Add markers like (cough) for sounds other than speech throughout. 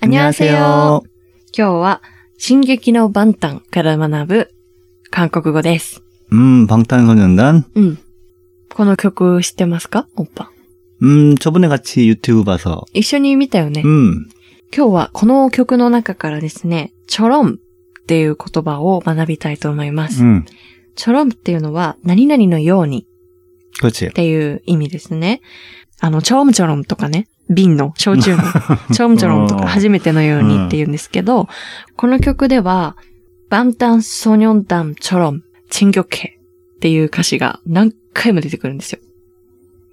안녕하세요。今日は、進撃のバンタンから学ぶ韓国語です。 음, 방탄소년단? うん。この曲知ってますかおっぱ。 음, 저번에 같이 유튜브 봐서. 一緒に見たよね。 음, 今日はこの曲の中からですね、チョロンっていう言葉を学びたいと思います。 음, チョロンっていうのは、何々のように 그렇지. っていう意味ですね。 あの、チョームチョロンとかね、瓶の、焼酎の、(laughs) チョームチョロンとか初めてのようにって言うんですけど、うん、この曲では、バンタンソニョンタンチョロン、チンギョケっていう歌詞が何回も出てくるんですよ。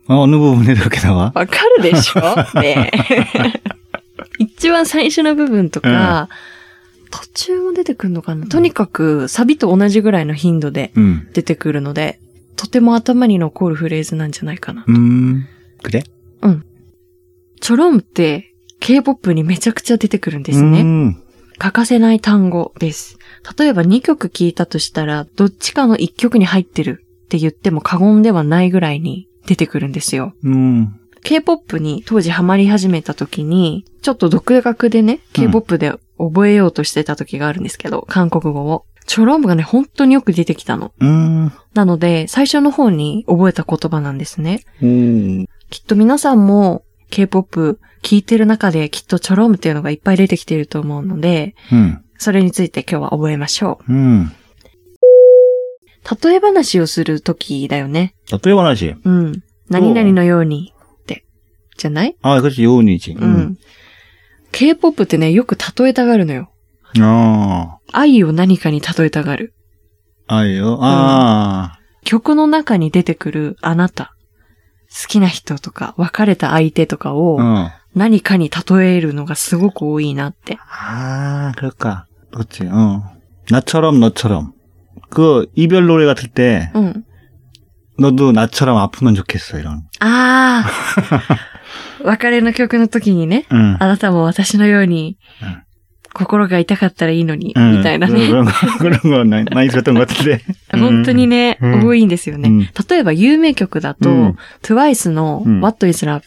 あ、ヌボ分出るけだわ。わかるでしょ？ね。(laughs) 一番最初の部分とか、うん、途中も出てくるのかな？とにかく、サビと同じぐらいの頻度で出てくるので、うん、とても頭に残るフレーズなんじゃないかなと。クで？うん。チョロムって K-POP にめちゃくちゃ出てくるんですね。欠かせない単語です。例えば2曲聞いたとしたら、どっちかの1曲に入ってるって言っても過言ではないぐらいに出てくるんですよ。うん。K-POP に当時ハマり始めた時に、ちょっと独学でね、K-POP で覚えようとしてた時があるんですけど、うん、韓国語を。チョロムがね、本当によく出てきたの。なので、最初の方に覚えた言葉なんですね。きっと皆さんも K-POP 聞いてる中できっとチョロームっていうのがいっぱい出てきていると思うので、うん、それについて今日は覚えましょう。うん。例え話をするときだよね。例え話？うん。何々のようにって、じゃない？あ、私、ようにち。うん。K-POP ってね、よく例えたがるのよ。ああ。愛を何かに例えたがる。愛をああ、うん、曲の中に出てくるあなた。好きな人とか、別れた相手とかを 어. 何かに例えるのがすごく多いなって。 아, 그럴까. 그렇지, 어. 나처럼, 너처럼. 그, 이별 노래 같을 때, うん。 너도 나처럼 아프면 좋겠어, 이런. あ(laughs) あ。(laughs) 別れの曲の時にね、 응. あなたも私のようにうん、 心が痛かったらいいのに、みたいなね。心がない姿になってて。本当にね、多いんですよね。例えば有名曲だと、TWICE の What is Love？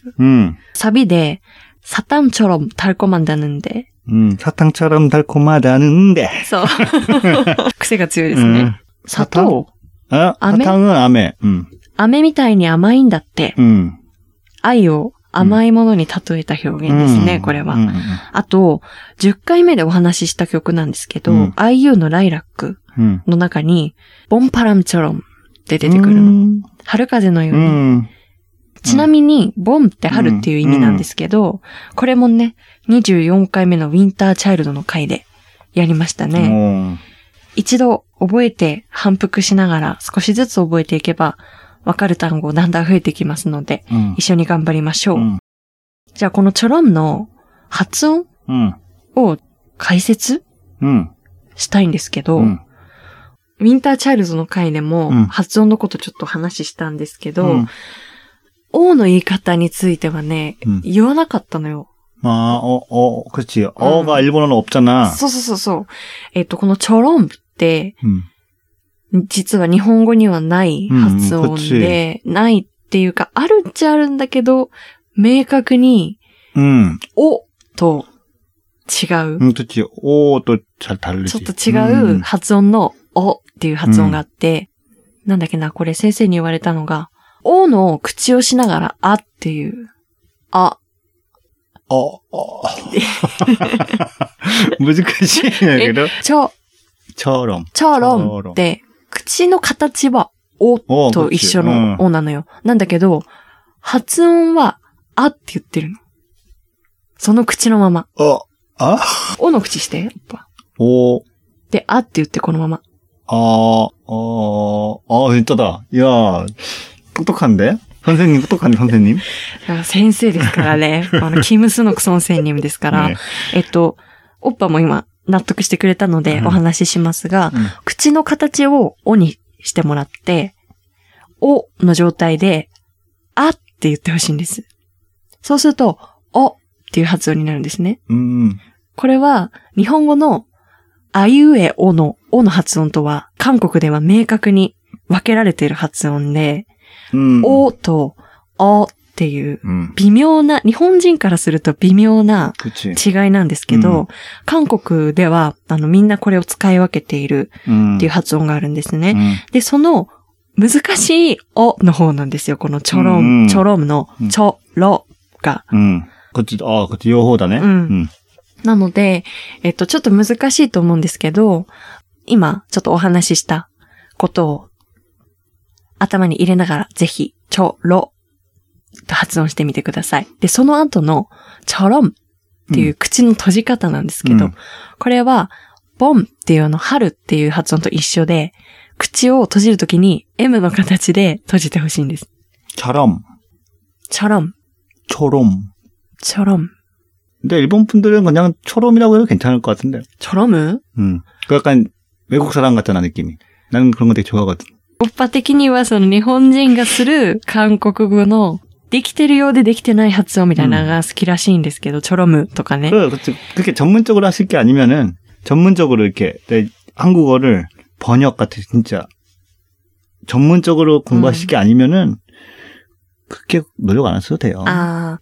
サビで、サタンチョロムタルコマンダヌンデ。うん、サタンチョロムタルコマンダヌンデ。そう。(laughs) 癖が強いですね。砂糖？あ、サタンは飴。うん。飴みたいに甘いんだって。うん。愛を甘いものに例えた表現ですね、うん、これは、うん、あと、10回目でお話しした曲なんですけど、うん、IU のライラックの中に、ボンパラムチョロンって出てくるの。春風のように。ちなみに、ボンって春っていう意味なんですけど、これもね、24回目のウィンターチャイルドの回でやりましたね。一度覚えて反復しながら少しずつ覚えていけば、わかる単語だんだん増えてきますので、 응. 一緒に頑張りましょう。 응. じゃあこのチョロンの発音 응. を解説 응. したいんですけど、 응. ウィンターチャイルドの回でもうん発音のことちょっと話したんですけど、 응. O の言い方についてはね、うん言わなかったのよ。 아, 어, 어, 그렇지. 어가 일본어는 없잖아. そうそうそうそう。えっ、と、このチョロンって、 응. 実は日本語にはない発音で、うん、ないっていうか、あるっちゃあるんだけど、明確に、うん。おと違う。うん、と違う。おとちょっと違う発音のおっていう発音があって、うん、なんだっけな、これ先生に言われたのが、おの口をしながらあっていう、あ。あ、あ。(laughs) (laughs) 難しいんだけど。ちょ。ちょろん。ちょろんって口の形はお 어, と 그렇지. 一緒の 응. おなのよ。なんだけど、発音はあって言ってるの。その口のまま。 어, 아? おの口して、やっぱ。 오, で、あって言ってこのまま。 어, 어, 어, 진짜다. 야, 똑똑한데? 선생님, 똑똑한데, 선생님? あ先生ですからね。あの、キムスノクソン専任ですから。 네. えっと、おっぱも今 納得してくれたのでお話ししますが、うんうん、口の形をおにしてもらって、おの状態で、あって言ってほしいんです。そうすると、おっていう発音になるんですね。うん、これは、日本語の、あいうえおの、おの発音とは、韓国では明確に分けられている発音で、おと、おっっていううん。微妙な、日本人からすると微妙な。違いなんですけど、うん韓国では、あの、みんなこれを使い分けているうん。っていう発音があるんですね。うんで、その、難しいおの方なんですよ。このちょろうんん、ちょろんのうんちょろが。うん。こっち、ああ、こっち両方だね。うんなので、えっと、ちょっと難しいと思うんですけど、今、ちょっとお話ししたことを頭に入れながら、ぜひ、ちょろと発音してみてください。で、その後の、ちょろんっていう口の閉じ方なんですけど、うんこれは、ボンっていうあの、春っていう発音と一緒で、口を閉じるときに M の形で閉じてほしいんです。 처럼, ちょろん、 처럼. ちょろん。 근데 일본 분들은 그냥 처럼이라고 해도 괜찮을 것 같은데. ちょろむ 음. 그 약간 외국 사람 같잖아, 느낌이. 나는 그런 거 되게 좋아하거든. おっぱ的にはその日本人がする韓国語の できてるようでできてない発音みたいなのが好きらしいんですけど、ちょろむとかね。 그, 그, 그렇게 전문적으로 하실 게 아니면은 전문적으로 이렇게 내 한국어를 번역 같은 진짜 전문적으로 공부하실 게 아니면은 그렇게 노력 안 하셔도 돼요. ああ、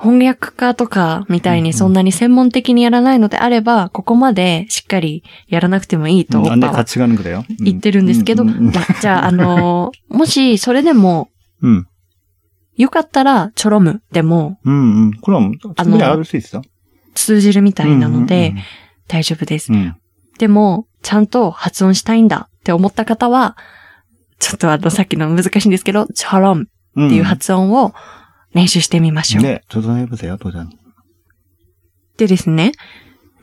翻訳家とかみたいにそんなに専門的にやらないのであれば、ここまでしっかりやらなくてもいいと、 음, おっ 안 돼, ぱは 같이 가는 그래요. 음. 言ってるんですけど、 음, 음, 음. まあじゃあ、あのーもしそれでも 음, よかったら、ちょろむでも、うんうん。これは、あの、ですか通じるみたいなので、大丈夫です。うん、でも、ちゃんと発音したいんだって思った方は、ちょっとあの、さっきの難しいんですけど、チョロむっていう発音を練習してみましょう。ね、ちょっとね、ぶせよ、当然。でですね、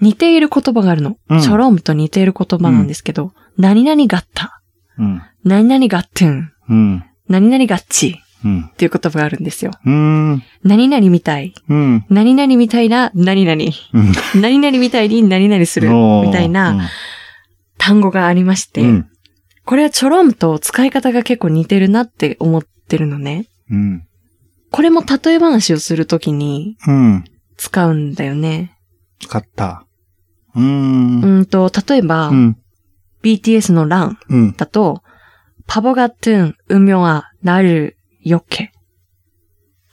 似ている言葉があるの。うん、チョロと似ている言葉なんですけど、うん、何々がった。うん、何々がってん。うん、何々がっち。っていう言葉があるんですよ。うん、何々みたい、うん。何々みたいな何々。うん、何々みたいに何々するみたいな単語がありまして、うん、これはちょろんと使い方が結構似てるなって思ってるのね。うん、これも例え話をするときに使うんだよね。使った。うんと、例えば、うん、BTS のランだと、パボガトゥン、ウミョア、なる、よけ。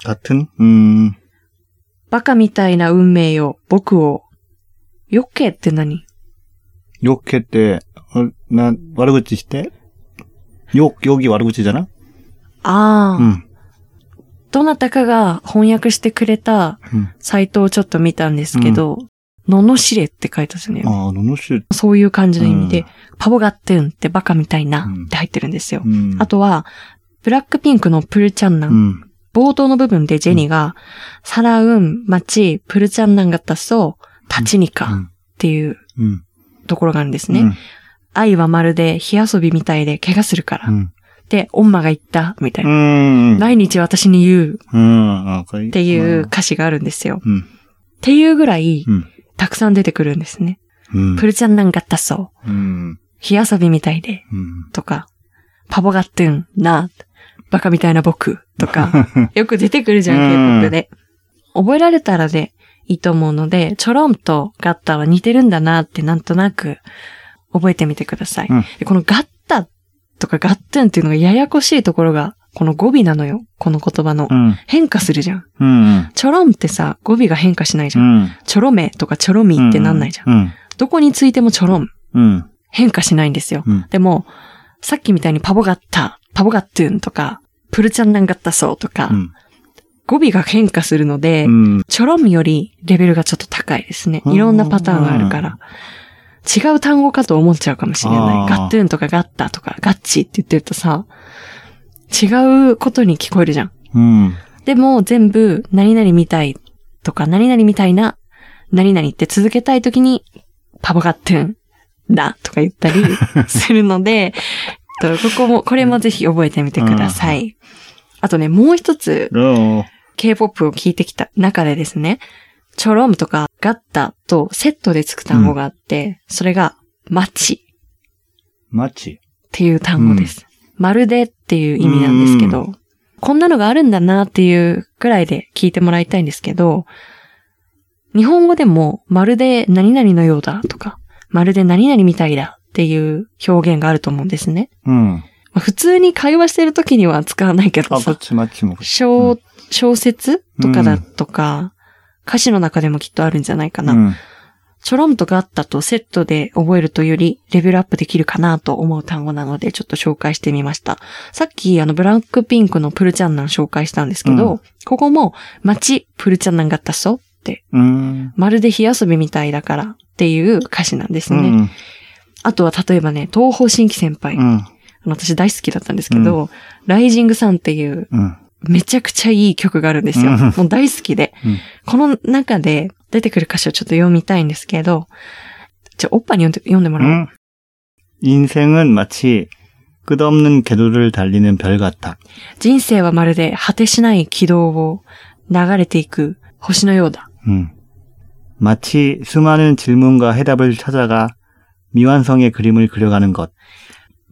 같은, 음, バカみたいな運命よ、僕を。よけって何 욕할 때, 어, 난, 와르구치 시대? 욕, 욕이 와르구치잖아? ああ、 음, どなたかが翻訳してくれた 음. サイトをちょっと見たんですけど、ののしれって書いてあるんですね。 아, 노노씨, そういう感じの意味で、 음. パボガットゥンってバカみたいなうんって入ってるんですよ。 음, あとは、 ブラックピンクのプルチャンナン。うん、冒頭の部分でジェニーが、サラウン、マチ、プルチャンナンがったそう、立ちにかっていうところがあるんですね。愛はまるで火遊びみたいで怪我するから。で、オンマが言った、みたいな。毎日私に言う。っていう歌詞があるんですよ。っていうぐらい、たくさん出てくるんですね。プルちゃんなんかったそう。火遊びみたいで。とか、パボガットゥン、な、バカみたいな僕とか、(laughs) よく出てくるじゃん、K-POP で。覚えられたらでいいと思うので、チョロンとガッタは似てるんだなってなんとなく覚えてみてください。うん、このガッタとかガッテンっていうのがややこしいところが、この語尾なのよ。この言葉の。うん、変化するじゃん,うんうん、チョロンってさ、語尾が変化しないじゃん。うん、チョロメとかチョロミってなんないじゃん。うんうん、どこについてもチョロン。変化しないんですよ。でも、さっきみたいにパボガッタ、パボガットゥンとか、プルチャンなんかったそうとか、うん、語尾が変化するので、うん、ロミよりレベルがちょっと高いですね。いろんなパターンがあるから。違う単語かと思っちゃうかもしれない。ガットゥーンとかガッタとかガッチって言ってるとさ、違うことに聞こえるじゃん。うん、でも全部何々みたいとか何々みたいな何々って続けたい時にパパガットゥーンだとか言ったりするので、(laughs) と、ここも、これもぜひ覚えてみてください。あとね、もう一つ、K-POP を聴いてきた中でですね、チョロムとかガッタとセットでつく単語があって、うん、それが、マチ。マチ。っていう単語です。うん、まるでっていう意味なんですけど、うん、こんなのがあるんだなっていうくらいで聞いてもらいたいんですけど、日本語でも、まるで何々のようだとか、まるで何々みたいだっていう表現があると思うんですね。うん。普通に会話してる時には使わないけどさ。小、小説とかだとか、うん、歌詞の中でもきっとあるんじゃないかな。うん、ちょろんとかあったとセットで覚えるとよりレベルアップできるかなと思う単語なのでちょっと紹介してみました。さっきあのブラックピンクのプルチャンナン紹介したんですけど、うん、ここも街プルチャンナンがあったそうって、まるで火遊びみたいだからっていう歌詞なんですね。うん。あとは例えばね、東方神起先輩。うん。あの私大好きだったんですけど、ライジングさんっていううん。めちゃくちゃいい曲があるんですよ。うんもう大好きで。うんこの中で出てくる歌詞をちょっと読みたいんですけど、じゃあ、おっぱに読んで読んでもらおう。 응. 인생은 마치 끝없는 궤도를 달리는 별 같아. 人生はまるで果てしない軌道を流れていく星のようだ。 음. 마치 수많은 질문과 해답을 찾아가 미완성의 그림을 그려가는 것.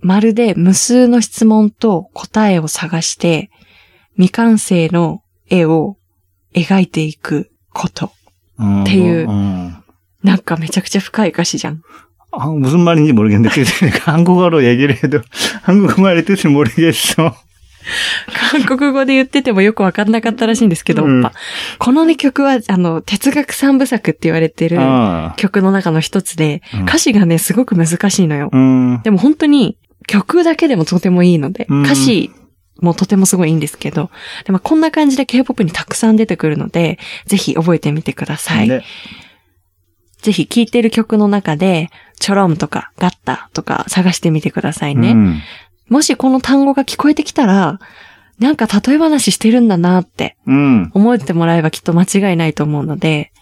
まるで無数の質問と答えを探して未完成の絵を描いていくこと。 어, 대유. 뭐, 어. なんかめちゃくちゃ深い歌詞じゃん。 아, 무슨 말인지 모르겠는데 그래서 내가 한국어로 얘기를 해도 한국말의 뜻을 모르겠어. (laughs) 韓国語で言っててもよくわかんなかったらしいんですけど、うん、このね、曲は、あの、哲学三部作って言われてる曲の中の一つで、歌詞がね、すごく難しいのよ。うん、でも本当に、曲だけでもとてもいいので、うん、歌詞もとてもすごいいいんですけど、でもこんな感じで K-POP にたくさん出てくるので、ぜひ覚えてみてください。ね。ぜひ聴いてる曲の中で、チョロムとかガッタとか探してみてくださいね。うん、もしこの単語が聞こえてきたら、なんか例え話してるんだなって 음, 思ってもらえばきっと間違いないと思うので、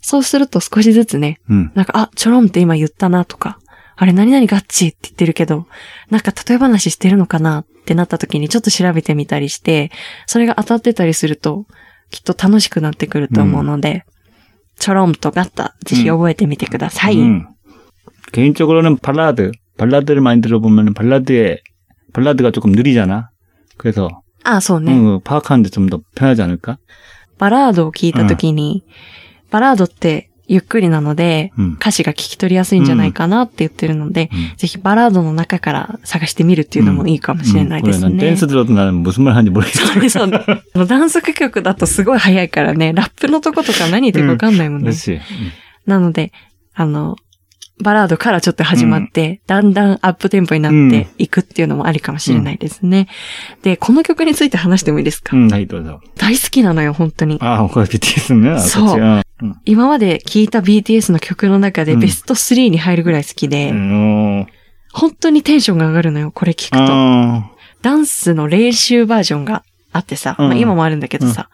そうすると少しずつね、 음, なんか、あ、ちょろんって今言ったなとか、あれ何々ガッチって言ってるけど、なんか例え話してるのかなってなった時にちょっと調べてみたりして、それが当たってたりすると、きっと楽しくなってくると思うので、ちょろんとガッタ、ぜひ覚えてみてください。 음. 개인적으로는 발라드, 발라드를 많이 들어보면 발라드에 발라드가 조금 느리잖아. 그래서 あ、そうね。 음, 파악하는데 좀 더 편하지 않을까? バラードを聞いた時に、バラードってゆっくりなので、 음. 歌詞が聞き取りやすいんじゃないかなって言ってるので、 음. ぜひバラードの中から探してみるっていうのもいいかもしれないです 그래, 난 ね。 댄스 들어도 나는 무슨 말 하는지 모르겠어. そうですそうですあのダンス曲だとすごい早いからね、ラップのとことか何言ってるかわかんないもんね。 그렇지. 음. なので、あの、 バラードからちょっと始まって、うん、だんだんアップテンポになっていくっていうのもありかもしれないですね。うん、で、この曲について話してもいいですか、うん、はい、どうぞ。大好きなのよ、本当に。ああ、これ BTS ね。そう。今まで聴いた BTS の曲の中でベスト3に入るぐらい好きで、本当にテンションが上がるのよ、これ聞くと。ダンスの練習バージョンがあってさ、まあ、今もあるんだけどさ、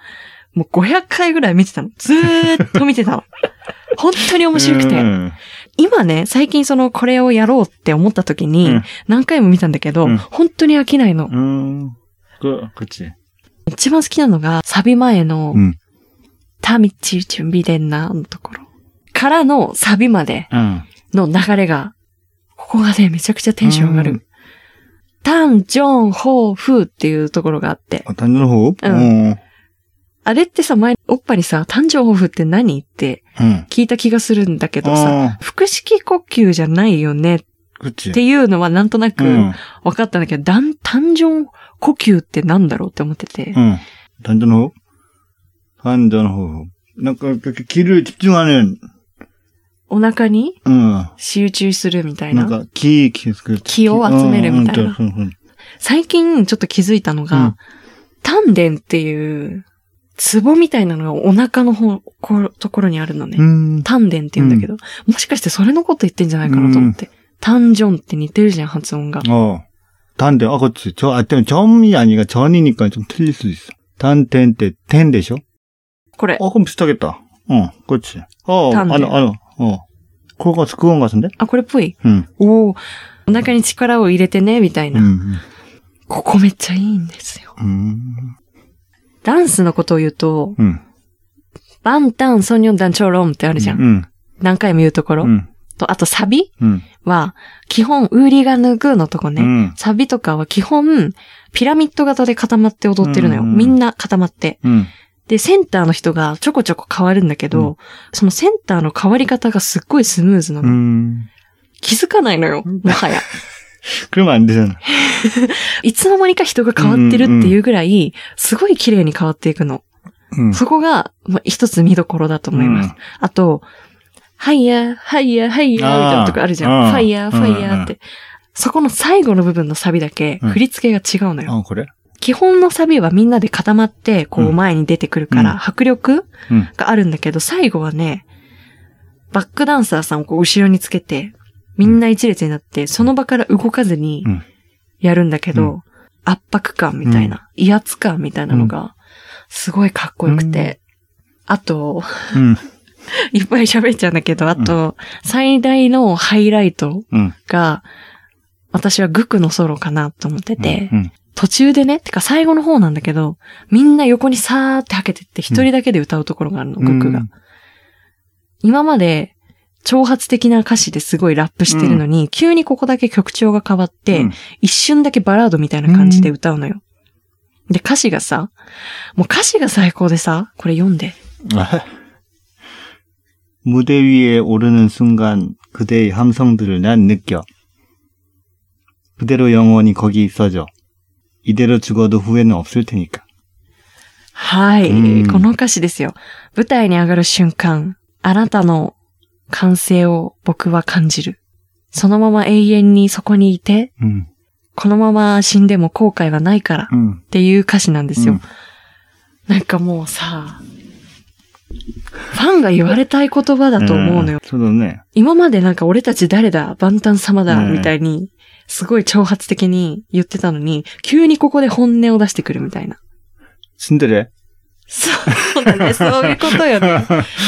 もう500回ぐらい見てたの。ずーっと見てたの。(laughs) 本当に面白くて。今ね、最近そのこれをやろうって思った時に、何回も見たんだけど、うん、本当に飽きないの。うん。こっち。一番好きなのが、サビ前の、う、タミチ準備でんなのところ。からのサビまでの流れが、ここがね、めちゃくちゃテンション上がる。タン、ジョン、ホー、フーっていうところがあって。あ、単純の方？うん。あれってさ、前、おっぱにさ、誕生抱負って何って聞いた気がするんだけどさ、腹、式、呼吸じゃないよねっていうのはなんとなく分かったんだけど、うん、誕生呼吸ってなんだろうって思ってて。うん。誕生の方誕生の方なんか、切る、実まね、お腹に集中するみたいな。うん、なんか気、気、気を集めるみたいな。最近ちょっと気づいたのが、丹、田、っていうツボみたいなのがお腹の方、こところにあるのね。 음, 丹田って言うんだけど、もしかしてそれのこと言ってんじゃないかなと思って。単ジョンって似てるじゃん、発音が。 어. 단대, 아, 그렇지. 저, 아, 때문에 점이 아니라 전이니까 좀 틀릴 수 있어. 단텐 때, 텐 대쇼? これ。 어, 그럼 비슷하겠다. 어, 그렇지. 어, 단대. 아니, 아니, 어. 그거, 그건 같은데? あ、これっぽい。 응. おお、お腹に力を入れてね、みたいな。 음, ここめっちゃいいんですよ。 음, ダンスのことを言うと、うん、バンタン、ソニョンダン、チョロンってあるじゃん。うん、何回も言うところ。と、あとサビは、基本、ウーリガヌグーのとこね、サビとかは基本、ピラミッド型で固まって踊ってるのよ。みんな固まって。で、センターの人がちょこちょこ変わるんだけど、うん、そのセンターの変わり方がすっごいスムーズなの。気づかないのよ、もはや。(laughs) 車に出てない。(laughs) いつの間にか人が変わってるっていうぐらい、すごい綺麗に変わっていくの。うん、そこが、まあ、一つ見どころだと思います。うん、あと、ハイヤー、ハイヤー、ハイヤーみたいなとこあるじゃん。ファイヤー、ファイヤーって。そこの最後の部分のサビだけ、振り付けが違うのよ。うん、これ？基本のサビはみんなで固まって、こう前に出てくるから、迫力があるんだけど、最後はね、バックダンサーさんをこう後ろにつけて、みんな一列になって、その場から動かずにやるんだけど、圧迫感みたいな、威圧感みたいなのが、すごいかっこよくて。あと、(laughs) いっぱい喋っちゃうんだけど、あと、最大のハイライトが、私はグクのソロかなと思ってて、途中でね、てか最後の方なんだけど、みんな横にさーって吐けてって一人だけで歌うところがあるの、グクが。今まで挑発的な歌詞ですごいラップしてるのに、急にここだけ曲調が変わって、 응. 一瞬だけバラードみたいな感じで歌うのよ。で、歌詞がさ、もう歌詞が最高でさ、これ読んで。 아. 무대 위에 오르는 순간 그대의 함성들을 난 느껴. 그대로 영원히 거기 있어줘. 이대로 죽어도 후회는 없을 테니까. はい、うんこの歌詞ですよ。舞台に上がる瞬間、あなたの 完成を僕は感じる。そのまま永遠にそこにいて、うん、このまま死んでも後悔はないからっていう歌詞なんですよ。うん、なんかもうさ、ファンが言われたい言葉だと思うのよ。そうだね。今までなんか俺たち誰だ万端様だみたいに、すごい挑発的に言ってたのに、急にここで本音を出してくるみたいな。死んでる？そうなんだ、ね、そういうことよね。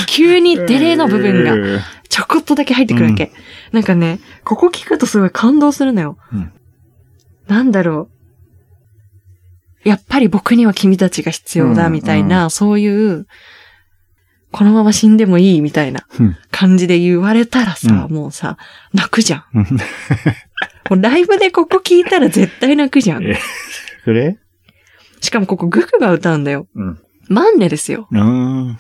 急にデレの部分が、ちょこっとだけ入ってくるわけ、うん。なんかね、ここ聞くとすごい感動するのよ。うん、なんだろう。やっぱり僕には君たちが必要だ、みたいな、うんうん、そういう、このまま死んでもいい、みたいな感じで言われたらさ、うん、もうさ、泣くじゃん。もうライブでここ聞いたら絶対泣くじゃん。それ？しかもここグクが歌うんだよ。うんマンネですよ。 어.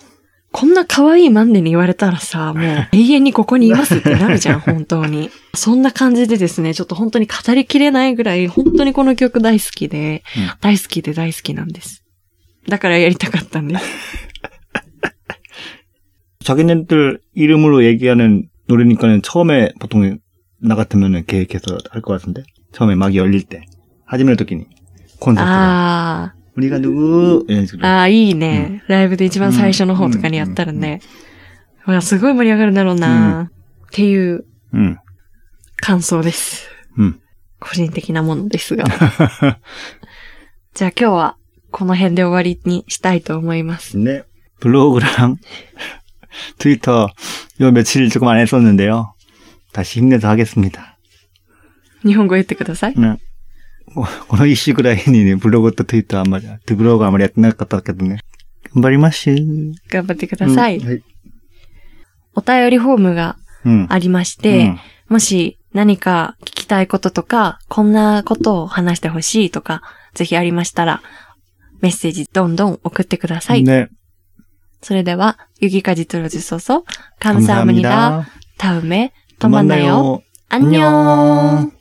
こんな可愛いマンネに言われたらさ、もう(laughs) 永遠にここにいますってなるじゃん、本(laughs) 当に。そんな感じでですね、ちょっと本当に語りきれないぐらい、本当にこの曲大好きで、うん大好きで大好きなんです。だからやりたかったんです。 (laughs) 자기네들 이름으로 얘기하는 노래니까는 처음에 보통 나 같으면은 계획해서 할 것 같은데 처음에 막 열릴 때 하지메 토끼니 콘서트 あ 우리가 누구 이런 ー、 식으로 あーいいね、ライブで一番最初の方とかにやったらね。ほら、すごい盛り上がるだろうな、っていう、 응, 感想です。 응. 個人的なものですが。(laughs) じゃあ今日はこの辺で終わりにしたいと思います。 네 블로그랑 트위터 요 며칠 조금 안 했었는데요 다시 힘내서 하겠습니다 日本語言ってください。 네. 어, この一週ぐらいにね、ブログとツイッターあんまり、ブログあんまりやってなかったけどね。頑張りましょう。頑張ってください。うんはい。お便りフォームがうん。ありまして、もし何か聞きたいこととか、こんなことを話してほしいとか、ぜひありましたら、メッセージどんどん送ってください。 네. それでは、ゆぎかじつろじそそ、감사합니다。 감사합니다. 다음에 또 또 만나요. 만나요. 안녕.